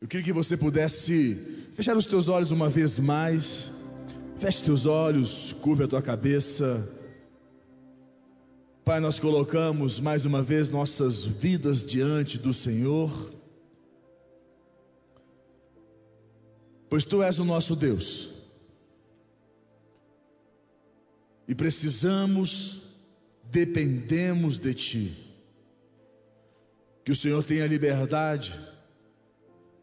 Eu queria que você pudesse fechar os teus olhos uma vez mais. Feche teus olhos, curva a tua cabeça. Pai, nós colocamos mais uma vez nossas vidas diante do Senhor. Pois tu és o nosso Deus. E precisamos, dependemos de ti. Que o Senhor tenha liberdade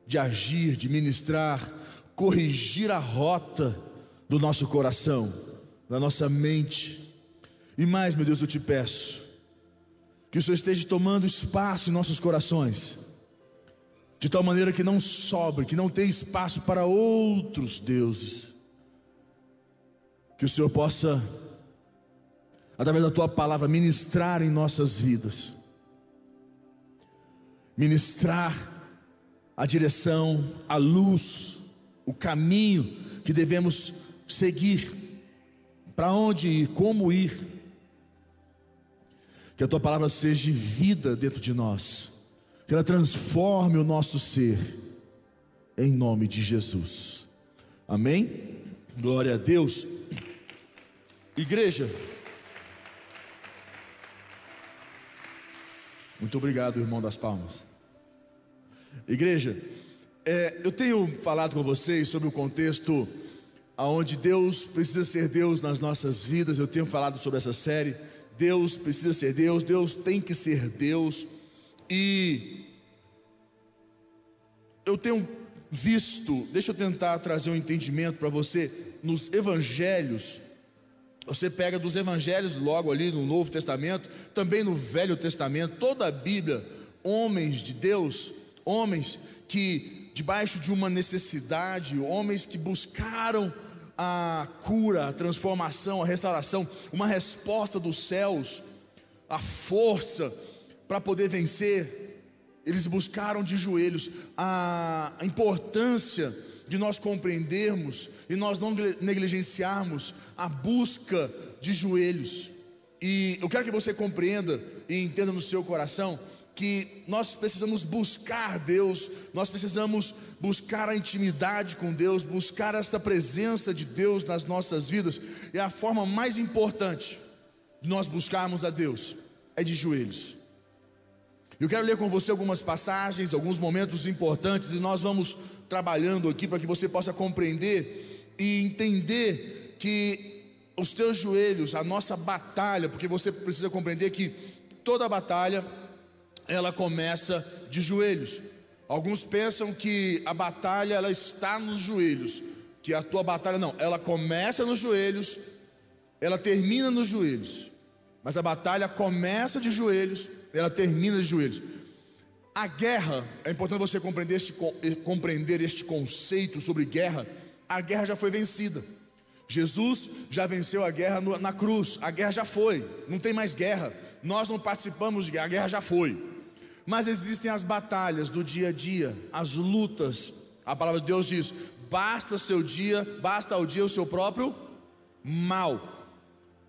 de agir, de ministrar, corrigir a rota do nosso coração, da nossa mente. E mais, meu Deus, eu te peço, que o Senhor esteja tomando espaço em nossos corações, de tal maneira que não sobre, que não tenha espaço para outros deuses. Que o Senhor possa, através da tua palavra, ministrar em nossas vidas, ministrar a direção, a luz, o caminho que devemos seguir, para onde ir, como ir. Que a tua palavra seja vida dentro de nós, que ela transforme o nosso ser, em nome de Jesus. Amém? Glória a Deus. Igreja, muito obrigado, irmão das palmas. Igreja, é, eu tenho falado com vocês sobre o contexto onde Deus precisa ser Deus nas nossas vidas. Eu tenho falado sobre essa série. Deus precisa ser Deus, Deus tem que ser Deus. E eu tenho visto, deixa eu tentar trazer um entendimento para você, nos evangelhos. Você pega dos evangelhos logo ali no Novo Testamento, também no Velho Testamento, toda a Bíblia, homens de Deus homens que, debaixo de uma necessidade, homens que buscaram a cura, a transformação, a restauração, uma resposta dos céus, a força para poder vencer, eles buscaram de joelhos a importância de nós compreendermos e nós não negligenciarmos a busca de joelhos. E eu quero que você compreenda e entenda no seu coração que nós precisamos buscar Deus, nós precisamos buscar a intimidade com Deus, buscar esta presença de Deus nas nossas vidas, e a forma mais importante de nós buscarmos a Deus é de joelhos. Eu quero ler com você algumas passagens, alguns momentos importantes, e nós vamos trabalhando aqui para que você possa compreender e entender que os teus joelhos, a nossa batalha, porque você precisa compreender que toda batalha ela começa de joelhos. Alguns pensam que a batalha ela está nos joelhos, que a tua batalha não, ela começa nos joelhos, ela termina nos joelhos. Mas a batalha começa de joelhos, ela termina de joelhos. A guerra, é importante você compreender este, eh, compreender este conceito sobre guerra. A guerra já foi vencida. Jesus já venceu a guerra na cruz, a guerra já foi, não tem mais guerra. Nós não participamos de guerra, a guerra já foi. Mas existem as batalhas do dia a dia, as lutas. A palavra de Deus diz: basta seu dia, basta ao dia o seu próprio mal.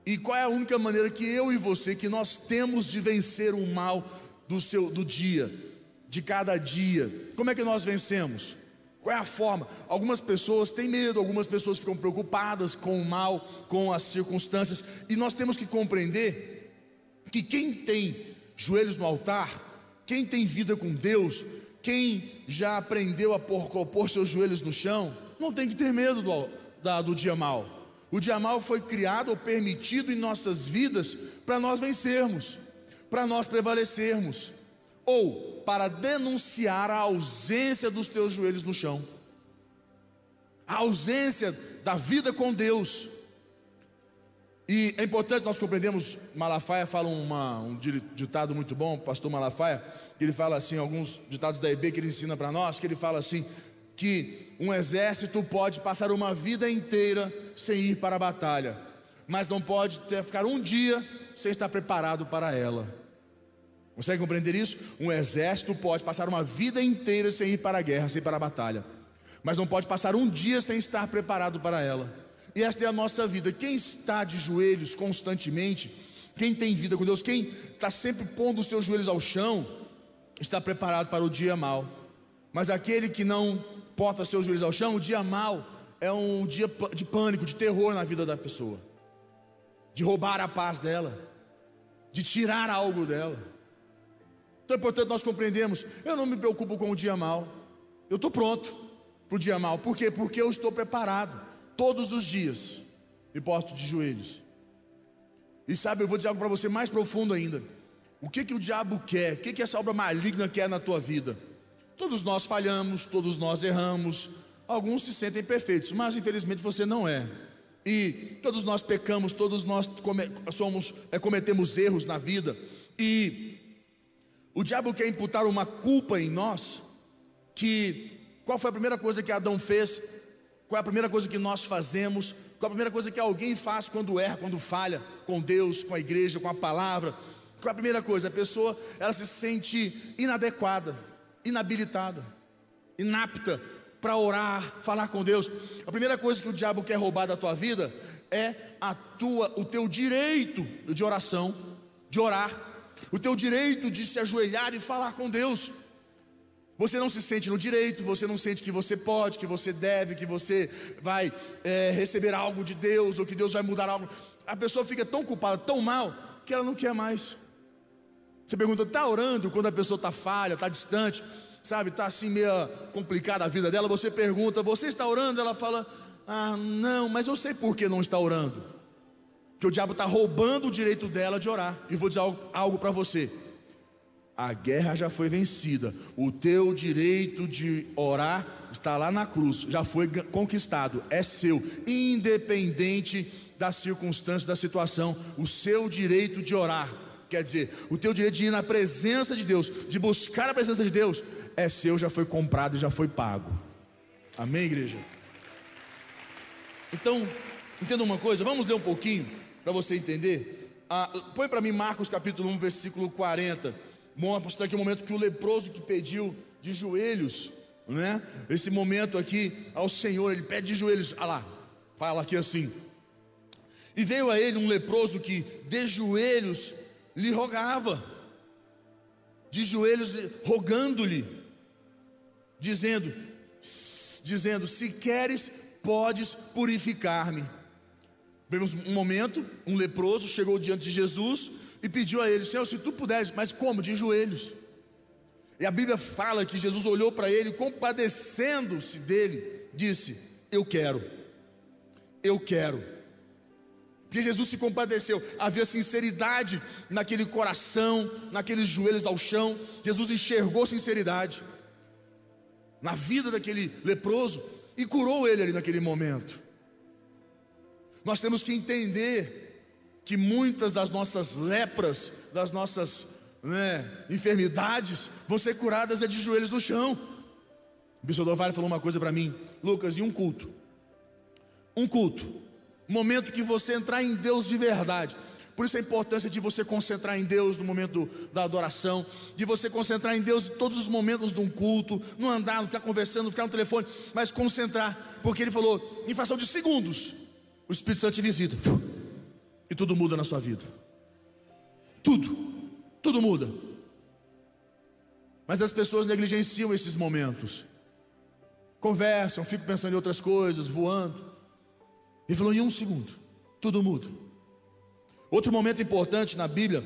E qual é a única maneira que eu e você que nós temos de vencer o mal do seu do dia, de cada dia? Como é que nós vencemos? Qual é a forma? Algumas pessoas têm medo, algumas pessoas ficam preocupadas com o mal, com as circunstâncias, e nós temos que compreender que quem tem joelhos no altar quem tem vida com Deus, quem já aprendeu a pôr, pôr seus joelhos no chão, não tem que ter medo do, da, do dia mal. O dia mal foi criado ou permitido em nossas vidas para nós vencermos, para nós prevalecermos, ou para denunciar a ausência dos teus joelhos no chão, a ausência da vida com Deus. E é importante nós compreendermos, Malafaia fala uma, um ditado muito bom, o pastor Malafaia, que ele fala assim, alguns ditados da EB que ele ensina para nós, que ele fala assim, que um exército pode passar uma vida inteira sem ir para a batalha, mas não pode ter, ficar um dia sem estar preparado para ela. Consegue compreender isso? Um exército pode passar uma vida inteira sem ir para a guerra, sem ir para a batalha, mas não pode passar um dia sem estar preparado para ela. E esta é a nossa vida. Quem está de joelhos constantemente, quem tem vida com Deus, quem está sempre pondo os seus joelhos ao chão, está preparado para o dia mal. Mas aquele que não porta seus joelhos ao chão, o dia mal é um dia de pânico, de terror na vida da pessoa, de roubar a paz dela, de tirar algo dela. Então é importante nós compreendemos: eu não me preocupo com o dia mal, eu estou pronto para o dia mal, por quê? Porque eu estou preparado, todos os dias me porto de joelhos. E sabe, eu vou dizer algo para você mais profundo ainda. O que que o diabo quer? O que que essa obra maligna quer na tua vida? Todos nós falhamos, todos nós erramos, alguns se sentem perfeitos, mas infelizmente você não é. E todos nós pecamos, todos nós come, somos, é, cometemos erros na vida. E o diabo quer imputar uma culpa em nós. Que qual foi a primeira coisa que Adão fez? Qual é a primeira coisa que nós fazemos? Qual é a primeira coisa que alguém faz quando erra, quando falha com Deus, com a igreja, com a palavra? Qual é a primeira coisa? A pessoa ela se sente inadequada, inabilitada, inapta para orar, falar com Deus. A primeira coisa que o diabo quer roubar da tua vida é a tua, o teu direito de oração, de orar, o teu direito de se ajoelhar e falar com Deus. Você não se sente no direito, você não sente que você pode, que você deve, que você vai é, receber algo de Deus ou que Deus vai mudar algo. A pessoa fica tão culpada, tão mal, que ela não quer mais. Você pergunta, está orando quando a pessoa está falha, está distante, sabe, está assim meio complicada a vida dela. Você pergunta, você está orando? Ela fala, ah, não, mas eu sei por que não está orando. Que o diabo está roubando o direito dela de orar. E vou dizer algo, algo para você a guerra já foi vencida. O teu direito de orar está lá na cruz, já foi conquistado, é seu, independente da circunstância, da situação. O seu direito de orar, quer dizer, o teu direito de ir na presença de Deus, de buscar a presença de Deus, é seu, já foi comprado e já foi pago. Amém, igreja? Então, entenda uma coisa, vamos ler um pouquinho para você entender. Ah, põe para mim Marcos capítulo 1, versículo 40 mostra aqui o momento que o leproso que pediu de joelhos, né? Esse momento aqui ao Senhor, ele pede de joelhos, ah lá, fala aqui assim. E veio a ele um leproso que de joelhos lhe rogava, de joelhos rogando-lhe, dizendo, dizendo: Se queres, podes purificar-me. Vemos um momento, um leproso chegou diante de Jesus, e pediu a ele: Senhor, se tu puderes, mas como? De joelhos. E a Bíblia fala que Jesus olhou para ele, compadecendo-se dele, disse: Eu quero, eu quero. Porque Jesus se compadeceu, havia sinceridade naquele coração, naqueles joelhos ao chão. Jesus enxergou sinceridade na vida daquele leproso e curou ele ali naquele momento. Nós temos que entender que muitas das nossas lepras, das nossas né, enfermidades, vão ser curadas é de joelhos no chão. O Bispo Vale falou uma coisa para mim, Lucas, e um culto. Um culto. Momento que você entrar em Deus de verdade. Por isso a importância de você concentrar em Deus no momento da adoração, de você concentrar em Deus em todos os momentos de um culto, não andar, não ficar conversando, não ficar no telefone, mas concentrar, porque ele falou, em fração de segundos, o Espírito Santo te visita e tudo muda na sua vida. Tudo, tudo muda. Mas as pessoas negligenciam esses momentos. Conversam, ficam pensando em outras coisas, voando. Ele falou em um segundo, tudo muda. Outro momento importante na Bíblia,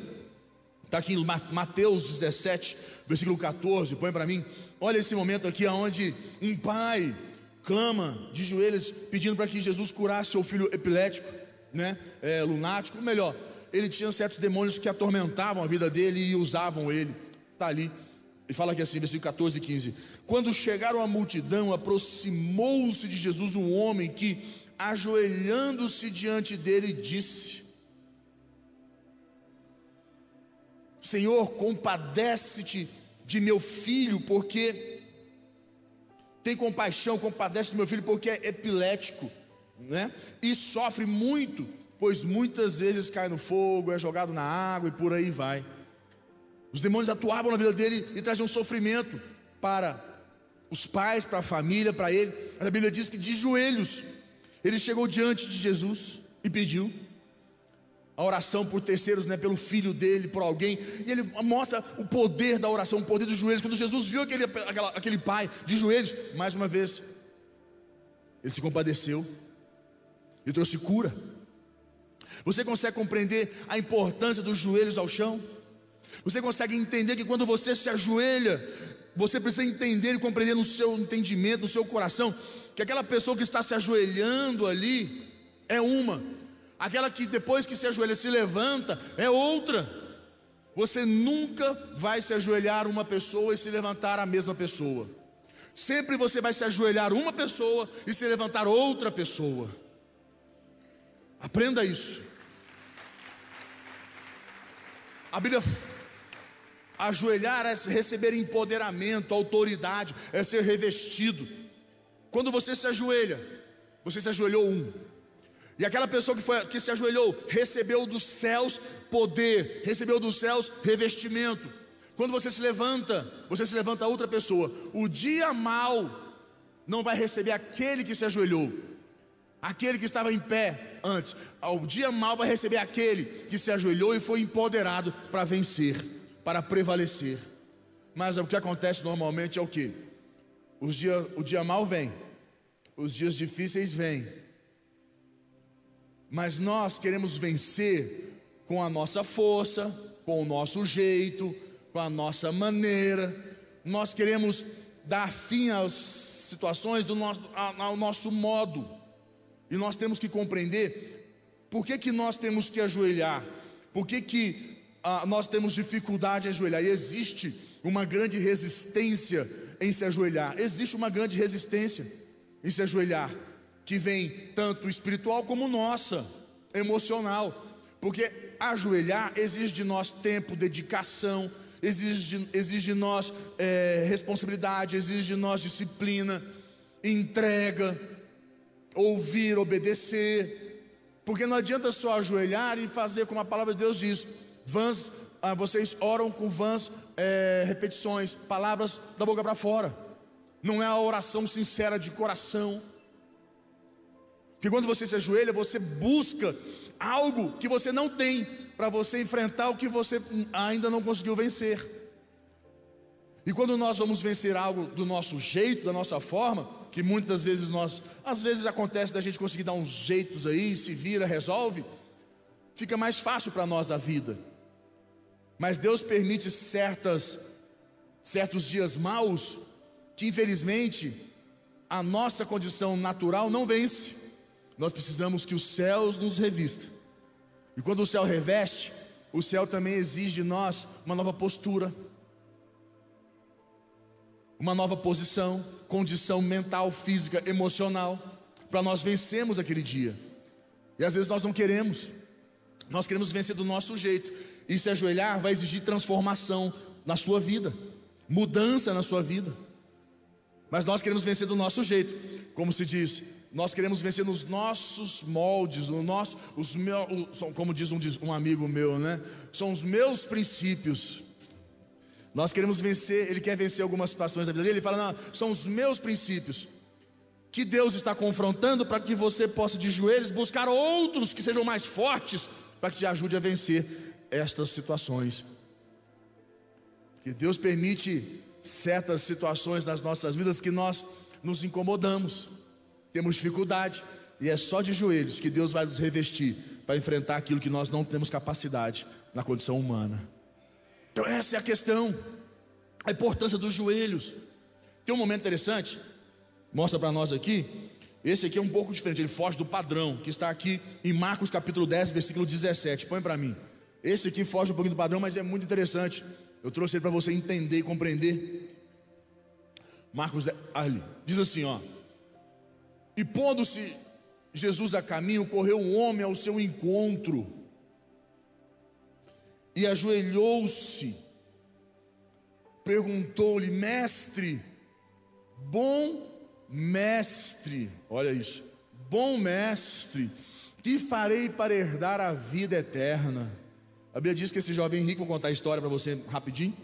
está aqui em Mateus 17, versículo 14, põe para mim. Olha esse momento aqui, onde um pai clama de joelhos, pedindo para que Jesus curasse seu filho epilético né, é, lunático, melhor, ele tinha certos demônios que atormentavam a vida dele e usavam ele. Está ali. E fala aqui assim, versículo 14 e 15: Quando chegaram a multidão, aproximou-se de Jesus um homem que, ajoelhando-se diante dele, disse: Senhor, compadece-te de meu filho, porque tem compaixão, compadece de meu filho, porque é epilético né? E sofre muito, pois muitas vezes cai no fogo, é jogado na água e por aí vai. Os demônios atuavam na vida dele e traziam sofrimento para os pais, para a família, para ele. A Bíblia diz que de joelhos ele chegou diante de Jesus e pediu. a oração por terceiros, né, pelo filho dele, por alguém, e ele mostra o poder da oração, o poder dos joelhos. Quando Jesus viu aquele, aquela, aquele pai de joelhos, mais uma vez, ele se compadeceu e trouxe cura. Você consegue compreender a importância dos joelhos ao chão? Você consegue entender que quando você se ajoelha, você precisa entender e compreender no seu entendimento, no seu coração, que aquela pessoa que está se ajoelhando ali é uma, aquela que depois que se ajoelha se levanta é outra. Você nunca vai se ajoelhar uma pessoa e se levantar a mesma pessoa. Sempre você vai se ajoelhar uma pessoa e se levantar outra pessoa. Aprenda isso. A Bíblia ajoelhar é receber empoderamento, autoridade, é ser revestido. Quando você se ajoelha, você se ajoelhou um. E aquela pessoa que, foi, que se ajoelhou recebeu dos céus poder, recebeu dos céus revestimento. Quando você se levanta, você se levanta outra pessoa. O dia mal não vai receber aquele que se ajoelhou, aquele que estava em pé antes. O dia mal vai receber aquele que se ajoelhou e foi empoderado para vencer, para prevalecer. Mas o que acontece normalmente é o que? Dia, o dia mal vem, os dias difíceis vêm, mas nós queremos vencer com a nossa força, com o nosso jeito, com a nossa maneira. Nós queremos dar fim às situações do nosso, ao nosso modo. E nós temos que compreender por que, que nós temos que ajoelhar, por que, que ah, nós temos dificuldade em ajoelhar. E existe uma grande resistência em se ajoelhar. Existe uma grande resistência em se ajoelhar que vem tanto espiritual como nossa, emocional, porque ajoelhar exige de nós tempo, dedicação, exige, exige de nós é, responsabilidade, exige de nós disciplina, entrega, ouvir, obedecer, porque não adianta só ajoelhar e fazer como a palavra de Deus diz, vãs, ah, vocês oram com vãs é, repetições, palavras da boca para fora, não é a oração sincera de coração. Que quando você se ajoelha, você busca algo que você não tem para você enfrentar o que você ainda não conseguiu vencer. E quando nós vamos vencer algo do nosso jeito, da nossa forma, que muitas vezes nós, às vezes acontece da gente conseguir dar uns jeitos aí, se vira, resolve, fica mais fácil para nós a vida. Mas Deus permite certas certos dias maus que infelizmente a nossa condição natural não vence. Nós precisamos que os céus nos revista. E quando o céu reveste, o céu também exige de nós uma nova postura, uma nova posição, condição mental, física, emocional, para nós vencermos aquele dia. E às vezes nós não queremos, nós queremos vencer do nosso jeito, e se ajoelhar vai exigir transformação na sua vida, mudança na sua vida. Mas nós queremos vencer do nosso jeito, como se diz, nós queremos vencer nos nossos moldes, no nosso, os meus, como diz um, um amigo meu, né? São os meus princípios. Nós queremos vencer, ele quer vencer algumas situações da vida dele, ele fala: não, são os meus princípios. Que Deus está confrontando para que você possa de joelhos buscar outros que sejam mais fortes para que te ajude a vencer estas situações. Que Deus permite certas situações nas nossas vidas que nós nos incomodamos temos dificuldade, e é só de joelhos que Deus vai nos revestir para enfrentar aquilo que nós não temos capacidade na condição humana. Então, essa é a questão, a importância dos joelhos. Tem um momento interessante, mostra para nós aqui. Esse aqui é um pouco diferente, ele foge do padrão, que está aqui em Marcos capítulo 10, versículo 17. Põe para mim. Esse aqui foge um pouquinho do padrão, mas é muito interessante. Eu trouxe ele para você entender e compreender. Marcos, ali, diz assim, ó. E pondo-se Jesus a caminho, correu um homem ao seu encontro e ajoelhou-se, perguntou-lhe, mestre, bom mestre, olha isso, bom mestre, que farei para herdar a vida eterna? A Bíblia diz que esse jovem rico, vou contar a história para você rapidinho,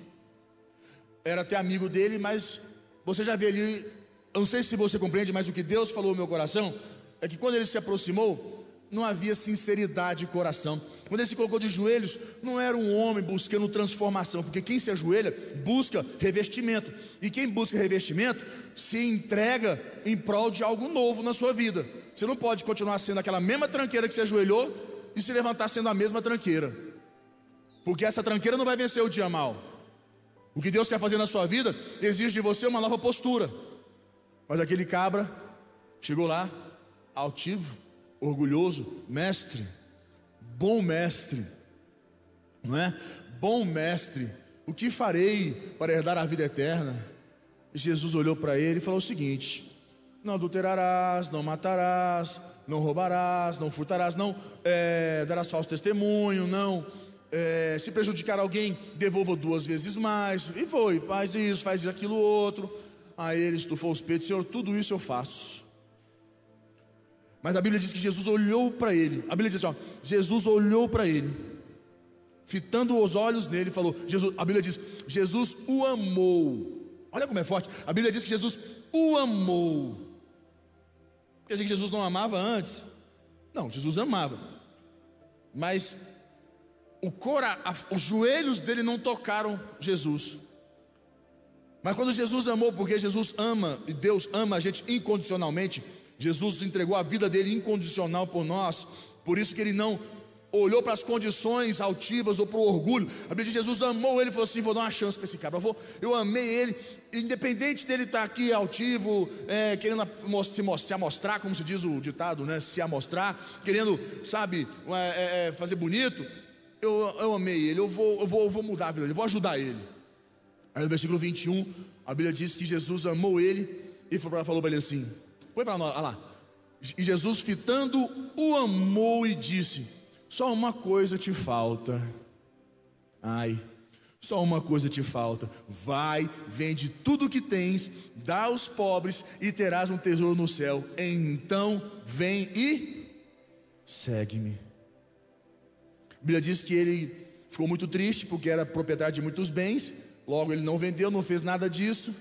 era até amigo dele, mas você já vê ali eu não sei se você compreende, mas o que Deus falou no meu coração é que quando ele se aproximou, não havia sinceridade de coração. Quando ele se colocou de joelhos, não era um homem buscando transformação, porque quem se ajoelha busca revestimento, e quem busca revestimento se entrega em prol de algo novo na sua vida. Você não pode continuar sendo aquela mesma tranqueira que se ajoelhou e se levantar sendo a mesma tranqueira, porque essa tranqueira não vai vencer o dia mal. O que Deus quer fazer na sua vida exige de você uma nova postura. Mas aquele cabra chegou lá, altivo, orgulhoso, mestre, bom mestre, não é? Bom mestre, o que farei para herdar a vida eterna? Jesus olhou para ele e falou o seguinte: Não adulterarás, não matarás, não roubarás, não furtarás, não é, darás falso testemunho, não é, se prejudicar alguém, devolva duas vezes mais. E foi, faz isso, faz aquilo outro. Aí ele estufou os peitos, Senhor, tudo isso eu faço. Mas a Bíblia diz que Jesus olhou para ele. A Bíblia diz assim: ó, Jesus olhou para ele, fitando os olhos nele, falou: Jesus, a Bíblia diz: Jesus o amou. Olha como é forte. A Bíblia diz que Jesus o amou. Quer dizer que Jesus não amava antes? Não, Jesus amava. Mas o cora, os joelhos dele não tocaram Jesus. Mas quando Jesus amou, porque Jesus ama e Deus ama a gente incondicionalmente, Jesus entregou a vida dele incondicional por nós, por isso que ele não olhou para as condições altivas ou para o orgulho. A Bíblia diz Jesus amou ele e falou assim: vou dar uma chance para esse cara. Eu, vou, eu amei ele, independente dele estar aqui altivo, é, querendo se, se amostrar, como se diz o ditado, né? Se amostrar, querendo, sabe, é, é, é, fazer bonito. Eu, eu amei ele, eu vou, eu, vou, eu vou mudar a vida dele, eu vou ajudar ele. Aí no versículo 21, a Bíblia diz que Jesus amou ele e falou para ele assim: Põe para nós, olha lá. E Jesus, fitando, o amou e disse: Só uma coisa te falta. Ai, só uma coisa te falta. Vai, vende tudo o que tens, dá aos pobres e terás um tesouro no céu. Então vem e segue-me. A Bíblia diz que ele ficou muito triste porque era proprietário de muitos bens. Logo, ele não vendeu, não fez nada disso.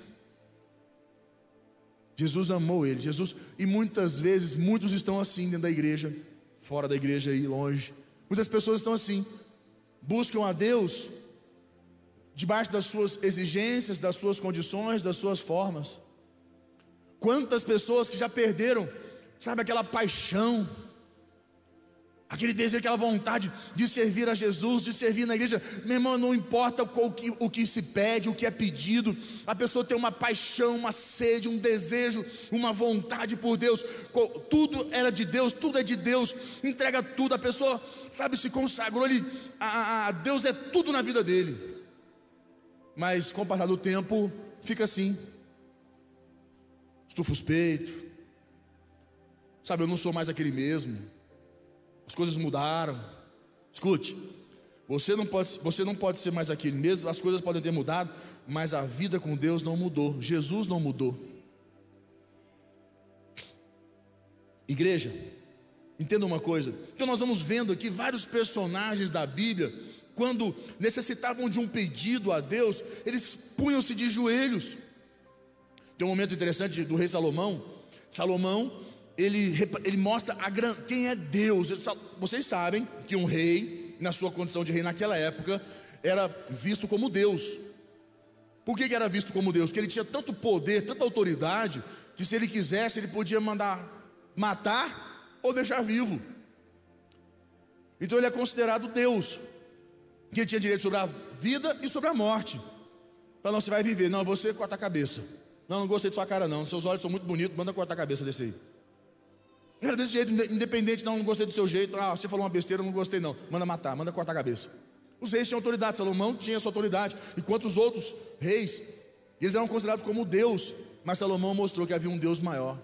Jesus amou ele. Jesus, e muitas vezes, muitos estão assim dentro da igreja, fora da igreja aí, longe. Muitas pessoas estão assim, buscam a Deus debaixo das suas exigências, das suas condições, das suas formas. Quantas pessoas que já perderam, sabe, aquela paixão, Aquele desejo, aquela vontade de servir a Jesus, de servir na igreja, meu irmão, não importa o que, o que se pede, o que é pedido, a pessoa tem uma paixão, uma sede, um desejo, uma vontade por Deus, tudo era de Deus, tudo é de Deus, entrega tudo, a pessoa, sabe, se consagrou, ele, a, a Deus é tudo na vida dele, mas com o passar do tempo, fica assim, estufa os peitos, sabe, eu não sou mais aquele mesmo as coisas mudaram. Escute, você não pode, você não pode ser mais aquele mesmo, as coisas podem ter mudado, mas a vida com Deus não mudou. Jesus não mudou. Igreja, entenda uma coisa. Então nós vamos vendo aqui vários personagens da Bíblia, quando necessitavam de um pedido a Deus, eles punham-se de joelhos. Tem um momento interessante do rei Salomão. Salomão, ele, ele mostra a, quem é Deus. Vocês sabem que um rei, na sua condição de rei naquela época, era visto como Deus. Por que, que era visto como Deus? Porque ele tinha tanto poder, tanta autoridade, que se ele quisesse, ele podia mandar matar ou deixar vivo. Então ele é considerado Deus, que tinha direito sobre a vida e sobre a morte. Então não, você vai viver, não, você corta a cabeça. Não, não gostei de sua cara, não. Seus olhos são muito bonitos, manda cortar a cabeça desse aí. Era desse jeito, independente, não, não gostei do seu jeito. Ah, você falou uma besteira, não gostei, não. Manda matar, manda cortar a cabeça. Os reis tinham autoridade, Salomão tinha sua autoridade, enquanto os outros reis, eles eram considerados como Deus, mas Salomão mostrou que havia um Deus maior.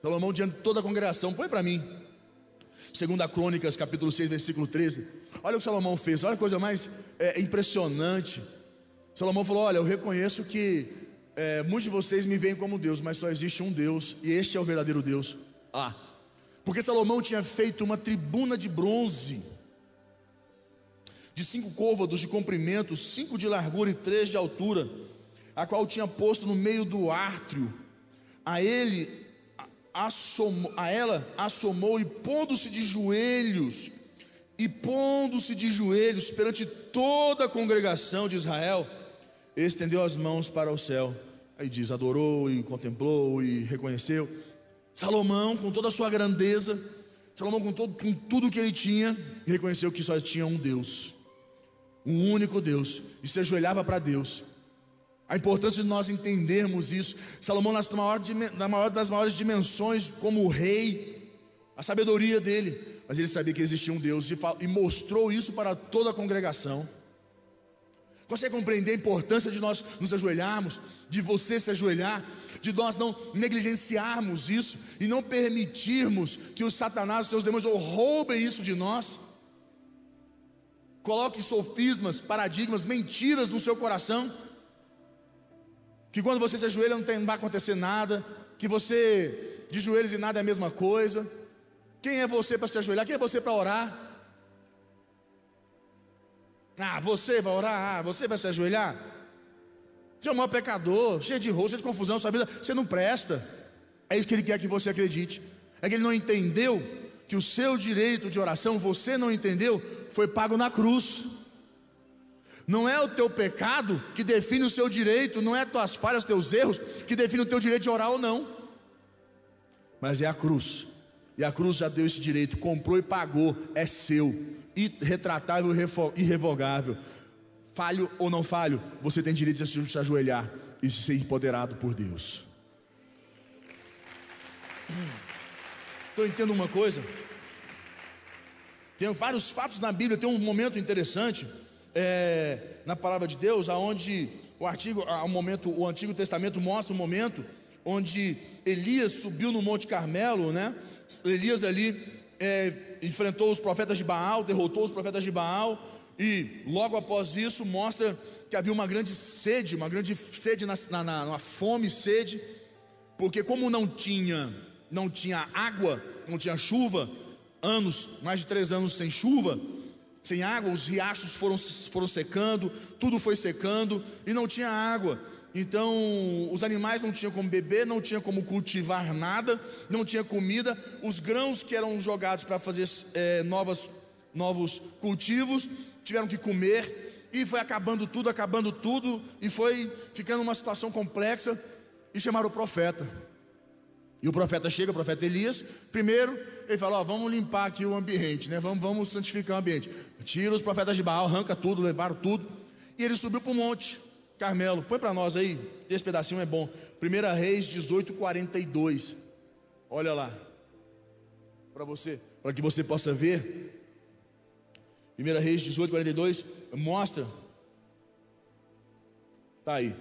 Salomão, diante de toda a congregação, põe para mim, Segunda Crônicas, capítulo 6, versículo 13. Olha o que Salomão fez, olha a coisa mais é, impressionante. Salomão falou: Olha, eu reconheço que é, muitos de vocês me veem como Deus, mas só existe um Deus, e este é o verdadeiro Deus. Ah, porque Salomão tinha feito uma tribuna de bronze, de cinco côvados de comprimento, cinco de largura e três de altura, a qual tinha posto no meio do átrio. A ele, assomou, a ela assomou e pondo-se de joelhos, e pondo-se de joelhos perante toda a congregação de Israel, estendeu as mãos para o céu. Aí diz: adorou e contemplou e reconheceu. Salomão, com toda a sua grandeza, Salomão, com, todo, com tudo que ele tinha, reconheceu que só tinha um Deus, um único Deus, e se ajoelhava para Deus. A importância de nós entendermos isso. Salomão, na maior, na maior das maiores dimensões, como rei, a sabedoria dele, mas ele sabia que existia um Deus e, e mostrou isso para toda a congregação. Consegue compreender a importância de nós nos ajoelharmos, de você se ajoelhar, de nós não negligenciarmos isso e não permitirmos que os satanás, os seus demônios, roubem isso de nós? Coloque sofismas, paradigmas, mentiras no seu coração, que quando você se ajoelha não, tem, não vai acontecer nada, que você de joelhos e nada é a mesma coisa. Quem é você para se ajoelhar? Quem é você para orar? Ah, você vai orar? Ah, você vai se ajoelhar? Você é um maior pecador, cheio de rosto, cheio de confusão, sua vida, você não presta. É isso que ele quer que você acredite. É que ele não entendeu que o seu direito de oração, você não entendeu, foi pago na cruz. Não é o teu pecado que define o seu direito, não é tuas falhas, teus erros que define o teu direito de orar ou não. Mas é a cruz. E a cruz já deu esse direito, comprou e pagou, é seu irretratável e irrevogável. Falho ou não falho, você tem direito de se ajoelhar e de ser empoderado por Deus. Estou entendendo uma coisa? Tem vários fatos na Bíblia, tem um momento interessante é, na palavra de Deus, aonde o artigo, o momento, o Antigo Testamento mostra um momento onde Elias subiu no Monte Carmelo, né? Elias ali é, enfrentou os profetas de Baal, derrotou os profetas de Baal, e logo após isso mostra que havia uma grande sede, uma grande sede na, na, uma fome, sede, porque como não tinha, não tinha água, não tinha chuva, anos, mais de três anos sem chuva, sem água, os riachos foram, foram secando, tudo foi secando e não tinha água. Então, os animais não tinham como beber, não tinha como cultivar nada, não tinha comida. Os grãos que eram jogados para fazer é, novas, novos cultivos tiveram que comer, e foi acabando tudo, acabando tudo, e foi ficando uma situação complexa. E chamaram o profeta. E o profeta chega, o profeta Elias. Primeiro, ele fala: ó, vamos limpar aqui o ambiente, né? Vamos, vamos santificar o ambiente. Tira os profetas de Baal, arranca tudo, levaram tudo. E ele subiu para o monte. Carmelo, põe para nós aí, esse pedacinho é bom. 1 Reis 18, 42. Olha lá, para você, para que você possa ver. 1 Reis 18, 42, mostra. Está aí.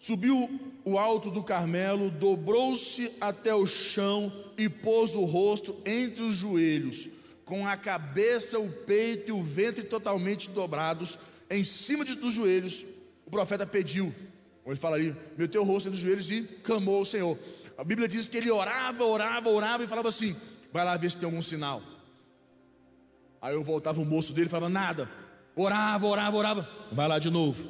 Subiu o alto do Carmelo, dobrou-se até o chão e pôs o rosto entre os joelhos, com a cabeça, o peito e o ventre totalmente dobrados em cima de, dos joelhos o profeta pediu. Ele fala ali, meteu o rosto entre os joelhos e clamou ao Senhor. A Bíblia diz que ele orava, orava, orava e falava assim: vai lá ver se tem algum sinal. Aí eu voltava o moço dele e falava: nada. Orava, orava, orava. Vai lá de novo.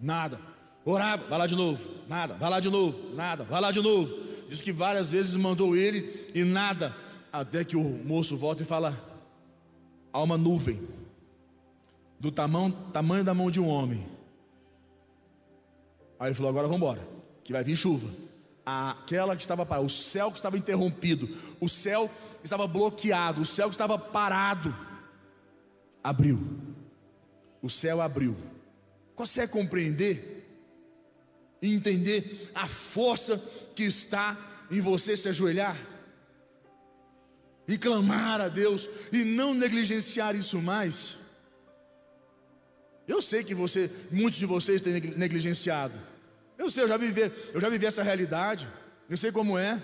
Nada. Orava, vai lá de novo. Nada. Vai lá de novo. Nada. Vai lá de novo. Diz que várias vezes mandou ele e nada. Até que o moço volta e fala: há uma nuvem do tamanho, tamanho da mão de um homem Aí ele falou: agora vamos embora, que vai vir chuva. Aquela que estava parada, o céu que estava interrompido, o céu que estava bloqueado, o céu que estava parado, abriu. O céu abriu. Consegue compreender e entender a força que está em você se ajoelhar? E clamar a Deus e não negligenciar isso mais? Eu sei que você, muitos de vocês têm negligenciado. Eu sei, eu já vivi, eu já vivi essa realidade. Eu sei como é.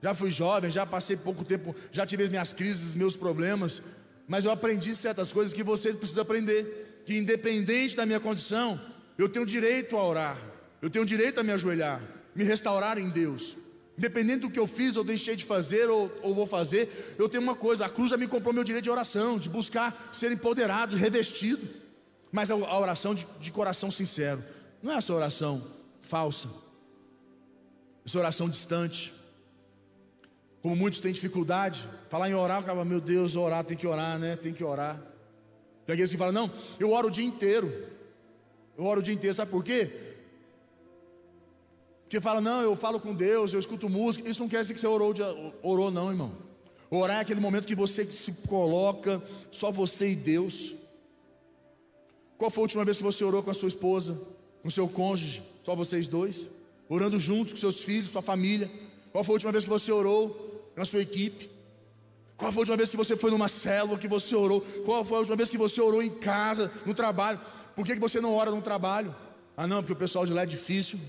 Já fui jovem, já passei pouco tempo, já tive as minhas crises, meus problemas, mas eu aprendi certas coisas que você precisa aprender, que independente da minha condição, eu tenho direito a orar. Eu tenho direito a me ajoelhar, me restaurar em Deus. Independente do que eu fiz ou deixei de fazer ou, ou, vou fazer, eu tenho uma coisa: a cruz já me comprou meu direito de oração, de buscar ser empoderado, revestido. Mas a oração de, de coração sincero, não é essa oração falsa, essa oração distante, Como muitos têm dificuldade, falar em orar, acaba, meu Deus, orar, tem que orar, né? Tem que orar. Tem aqueles que falam, não, eu oro o dia inteiro. Eu oro o dia inteiro, sabe por quê? Porque fala, não, eu falo com Deus, eu escuto música. Isso não quer dizer que você orou, orou não, irmão. Orar é aquele momento que você se coloca, só você e Deus. Qual foi a última vez que você orou com a sua esposa, com seu cônjuge, só vocês dois? Orando juntos com seus filhos, sua família. Qual foi a última vez que você orou na sua equipe? Qual foi a última vez que você foi numa célula que você orou? Qual foi a última vez que você orou em casa, no trabalho? Por que, que você não ora no trabalho? Ah, não, porque o pessoal de lá é difícil.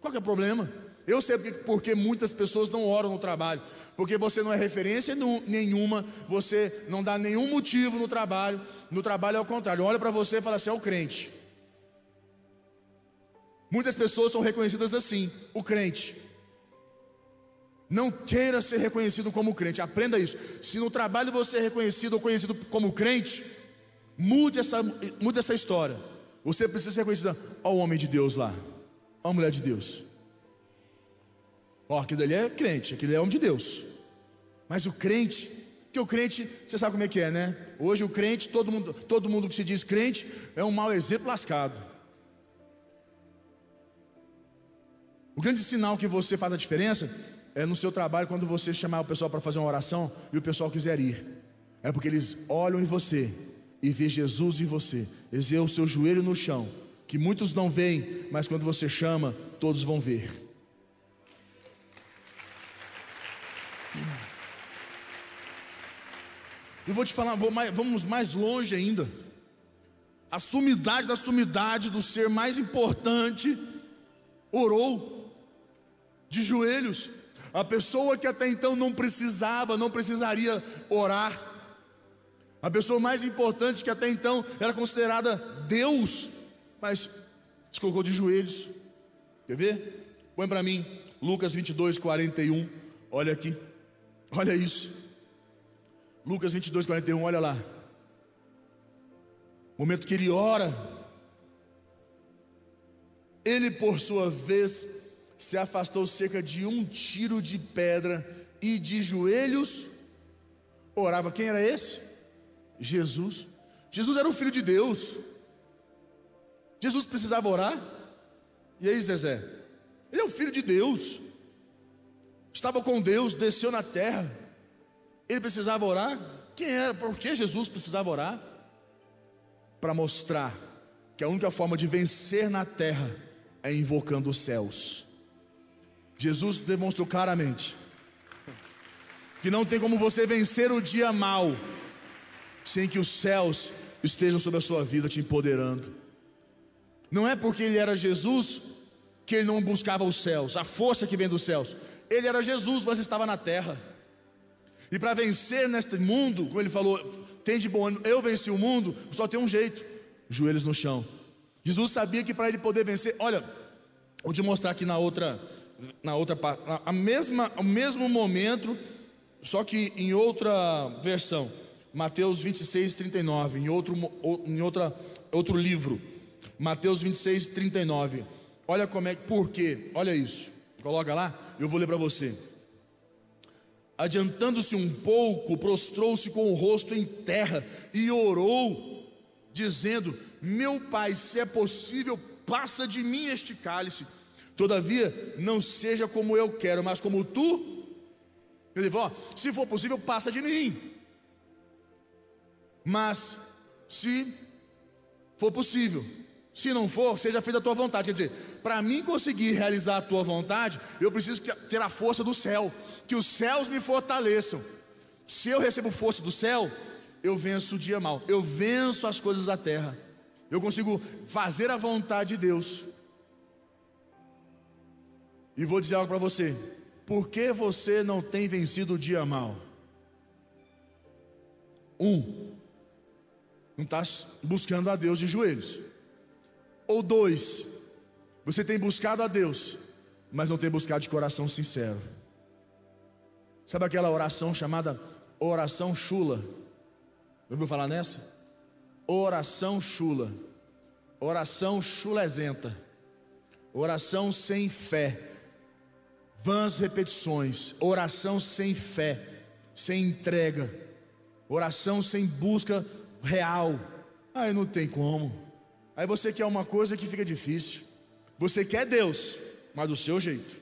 Qual que é o problema? Eu sei porque, porque muitas pessoas não oram no trabalho, porque você não é referência nenhuma, você não dá nenhum motivo no trabalho. No trabalho é o contrário, olha para você e fala assim: é o crente. Muitas pessoas são reconhecidas assim, o crente. Não queira ser reconhecido como crente, aprenda isso. Se no trabalho você é reconhecido ou conhecido como crente, mude essa, mude essa história. Você precisa ser reconhecido, ó o homem de Deus lá, ó a mulher de Deus. Ó, aquele ali é crente, aquele é homem de Deus. Mas o crente, que o crente, você sabe como é que é, né? Hoje o crente, todo mundo, todo mundo que se diz crente, é um mau exemplo lascado. O grande sinal que você faz a diferença é no seu trabalho quando você chamar o pessoal para fazer uma oração e o pessoal quiser ir. É porque eles olham em você e vê Jesus em você. Eles vê o seu joelho no chão, que muitos não veem, mas quando você chama, todos vão ver. E vou te falar, vou mais, vamos mais longe ainda. A sumidade da sumidade do ser mais importante orou de joelhos. A pessoa que até então não precisava, não precisaria orar. A pessoa mais importante que até então era considerada Deus, mas se colocou de joelhos. Quer ver? Põe para mim Lucas 22, 41. Olha aqui. Olha isso. Lucas 22, 41, olha lá. Momento que ele ora. Ele, por sua vez, se afastou cerca de um tiro de pedra e de joelhos orava. Quem era esse? Jesus. Jesus era o filho de Deus. Jesus precisava orar. E aí, Zezé? Ele é o filho de Deus. Estava com Deus, desceu na terra. Ele precisava orar? Quem era? Por que Jesus precisava orar? Para mostrar que a única forma de vencer na terra é invocando os céus. Jesus demonstrou claramente que não tem como você vencer o dia mal sem que os céus estejam sobre a sua vida te empoderando. Não é porque ele era Jesus que ele não buscava os céus, a força que vem dos céus. Ele era Jesus, mas estava na terra. E para vencer neste mundo, como ele falou, tem de bom ano, eu venci o mundo, só tem um jeito: joelhos no chão. Jesus sabia que para ele poder vencer, olha, vou te mostrar aqui na outra, na outra a mesma, o mesmo momento, só que em outra versão, Mateus 26, 39, em outro, em outra, outro livro, Mateus 26, 39. Olha como é, por quê? Olha isso, coloca lá, eu vou ler para você adiantando-se um pouco, prostrou-se com o rosto em terra e orou, dizendo: Meu pai, se é possível, passa de mim este cálice. Todavia, não seja como eu quero, mas como tu. Ele falou: Se for possível, passa de mim. Mas, se for possível, se não for, seja feita a tua vontade. Quer dizer, para mim conseguir realizar a tua vontade, eu preciso ter a força do céu, que os céus me fortaleçam. Se eu recebo força do céu, eu venço o dia mal, eu venço as coisas da terra, eu consigo fazer a vontade de Deus. E vou dizer algo para você: por que você não tem vencido o dia mal? Um, não está buscando a Deus de joelhos. Ou dois, você tem buscado a Deus, mas não tem buscado de coração sincero. Sabe aquela oração chamada oração chula? Ouviu falar nessa? Oração chula. Oração chulezenta. Oração sem fé. Vãs repetições, oração sem fé, sem entrega, oração sem busca real. Aí não tem como. Aí você quer uma coisa que fica difícil. Você quer Deus, mas do seu jeito.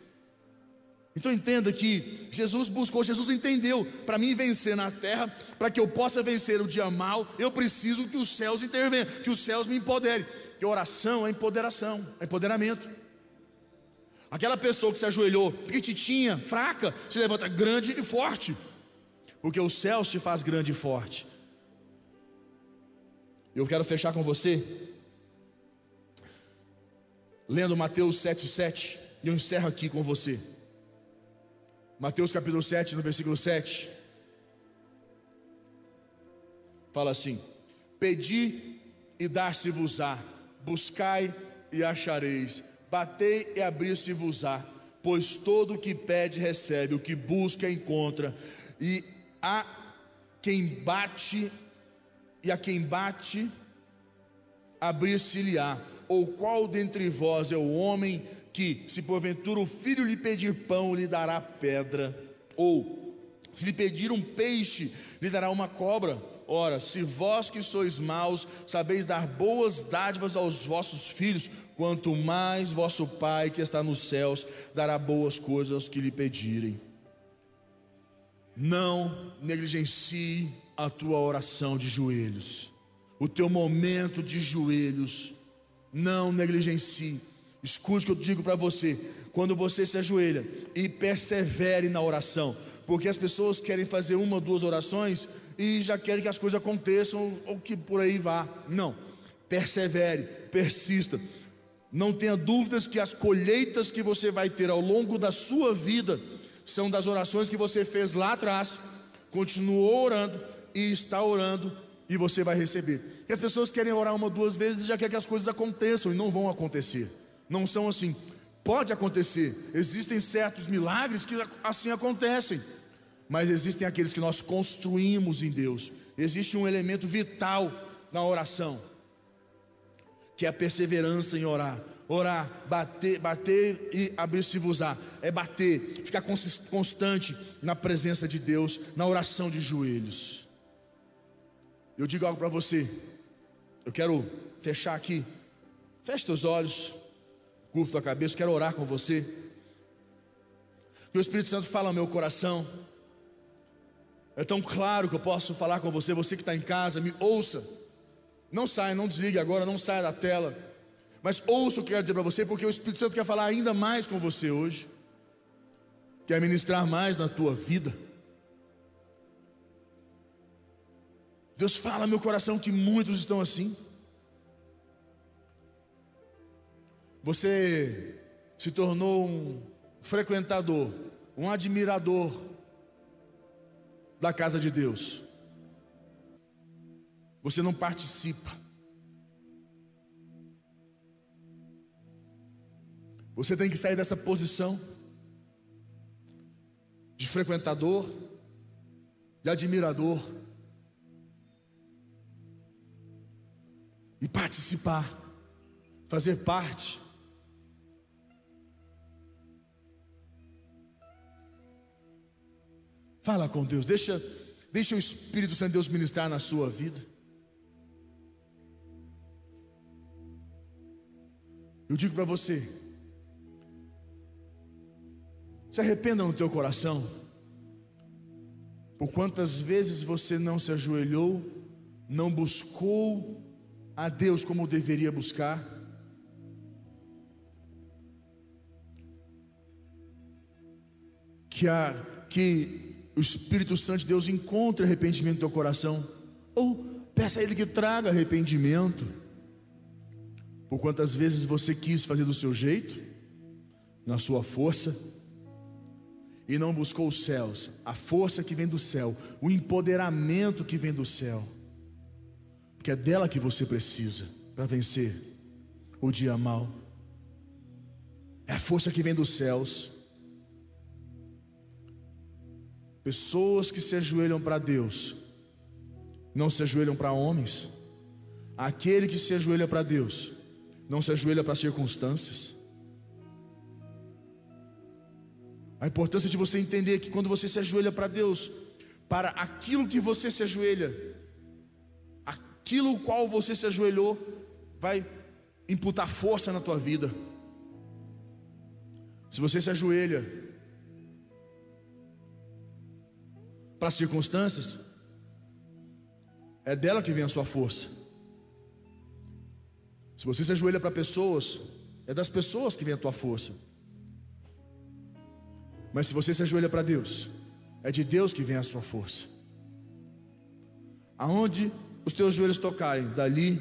Então entenda que Jesus buscou, Jesus entendeu, para mim vencer na terra, para que eu possa vencer o dia mal, eu preciso que os céus intervenham, que os céus me empoderem. Que oração é empoderação, é empoderamento. Aquela pessoa que se ajoelhou, pequititinha, fraca, se levanta grande e forte, porque o céu te faz grande e forte. Eu quero fechar com você, lendo Mateus 7,7, e eu encerro aqui com você. Mateus capítulo 7, no versículo 7. Fala assim: Pedi e dar-se-vos-á, buscai e achareis, batei e abrir-se-vos-á, pois todo o que pede recebe, o que busca encontra, e a quem bate, e a quem bate, abrir-se-lhe-á. Ou qual dentre vós é o homem que, se porventura o filho lhe pedir pão, lhe dará pedra? Ou, se lhe pedir um peixe, lhe dará uma cobra? Ora, se vós que sois maus sabeis dar boas dádivas aos vossos filhos, quanto mais vosso Pai que está nos céus dará boas coisas aos que lhe pedirem. Não negligencie a tua oração de joelhos, o teu momento de joelhos, não negligencie. Escute o que eu digo para você: quando você se ajoelha e persevere na oração, porque as pessoas querem fazer uma ou duas orações e já querem que as coisas aconteçam ou que por aí vá. Não, persevere, persista. Não tenha dúvidas que as colheitas que você vai ter ao longo da sua vida são das orações que você fez lá atrás, continuou orando e está orando e você vai receber. E as pessoas querem orar uma ou duas vezes e já quer que as coisas aconteçam e não vão acontecer. Não são assim. Pode acontecer, existem certos milagres que assim acontecem mas existem aqueles que nós construímos em Deus. Existe um elemento vital na oração, que é a perseverança em orar. Orar, bater, bater e abrir-se-vos-á. É bater, ficar constante na presença de Deus, na oração de joelhos. Eu digo algo para você. Eu quero fechar aqui. Feche teus olhos, curva tua cabeça. Quero orar com você. Que o Espírito Santo fala ao meu coração. É tão claro que eu posso falar com você, você que está em casa, me ouça. Não saia, não desligue agora, não saia da tela. Mas ouça o que eu quero dizer para você, porque o Espírito Santo quer falar ainda mais com você hoje. Quer ministrar mais na tua vida. Deus fala meu coração que muitos estão assim. Você se tornou um frequentador, um admirador da casa de Deus. Você não participa. Você tem que sair dessa posição de frequentador, de admirador e participar, fazer parte Fala com Deus, deixa, deixa o Espírito Santo de Deus ministrar na sua vida. Eu digo para você, se arrependa no teu coração, por quantas vezes você não se ajoelhou, não buscou a Deus como deveria buscar. Que, a, que o Espírito Santo de Deus encontre arrependimento no teu coração, ou peça a Ele que traga arrependimento. Por quantas vezes você quis fazer do seu jeito, na sua força, e não buscou os céus, a força que vem do céu, o empoderamento que vem do céu, é dela que você precisa para vencer o dia mal. É a força que vem dos céus. Pessoas que se ajoelham para Deus, não se ajoelham para homens. Aquele que se ajoelha para Deus, não se ajoelha para circunstâncias. A importância de você entender que quando você se ajoelha para Deus, para aquilo que você se ajoelha, aquilo qual você se ajoelhou, vai imputar força na tua vida. Se você se ajoelha para circunstâncias, é dela que vem a sua força. Se você se ajoelha para pessoas, é das pessoas que vem a tua força. Mas se você se ajoelha para Deus, é de Deus que vem a sua força. Aonde os teus joelhos tocarem, dali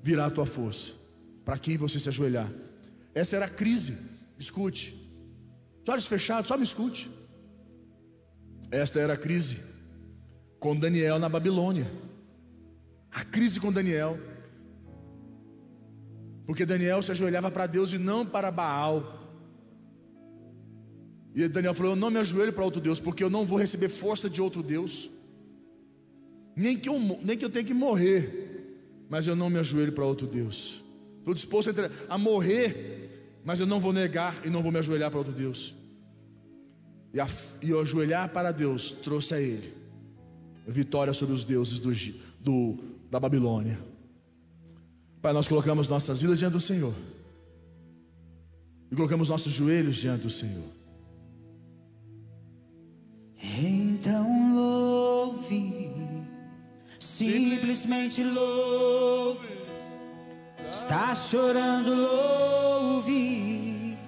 virá a tua força. Para quem você se ajoelhar. Essa era a crise. Escute. De olhos fechados, só me escute. Esta era a crise com Daniel na Babilônia. A crise com Daniel. Porque Daniel se ajoelhava para Deus e não para Baal. E Daniel falou: Eu não me ajoelho para outro Deus, porque eu não vou receber força de outro Deus. Nem que eu, nem que eu tenha que morrer, mas eu não me ajoelho para outro Deus. Estou disposto a, a morrer, mas eu não vou negar e não vou me ajoelhar para outro Deus. E, a, e o ajoelhar para Deus trouxe a ele vitória sobre os deuses do, do, da Babilônia. Pai, nós colocamos nossas vidas diante do Senhor. E colocamos nossos joelhos diante do Senhor. Então louve, simplesmente louve. Está chorando, louve.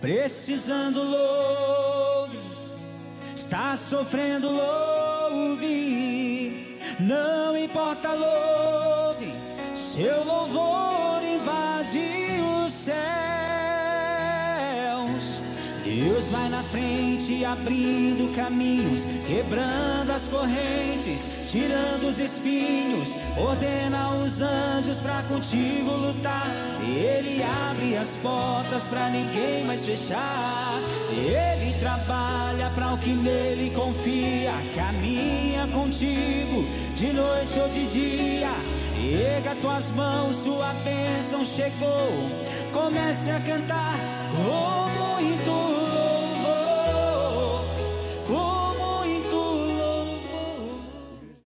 Precisando, louve. Está sofrendo, louve. Não importa, louve. Seu louvor invade Deus vai na frente, abrindo caminhos, quebrando as correntes, tirando os espinhos, ordena os anjos para contigo lutar. Ele abre as portas para ninguém mais fechar. Ele trabalha para o que nele confia, caminha contigo de noite ou de dia. Erga tuas mãos, sua bênção chegou. Comece a cantar como em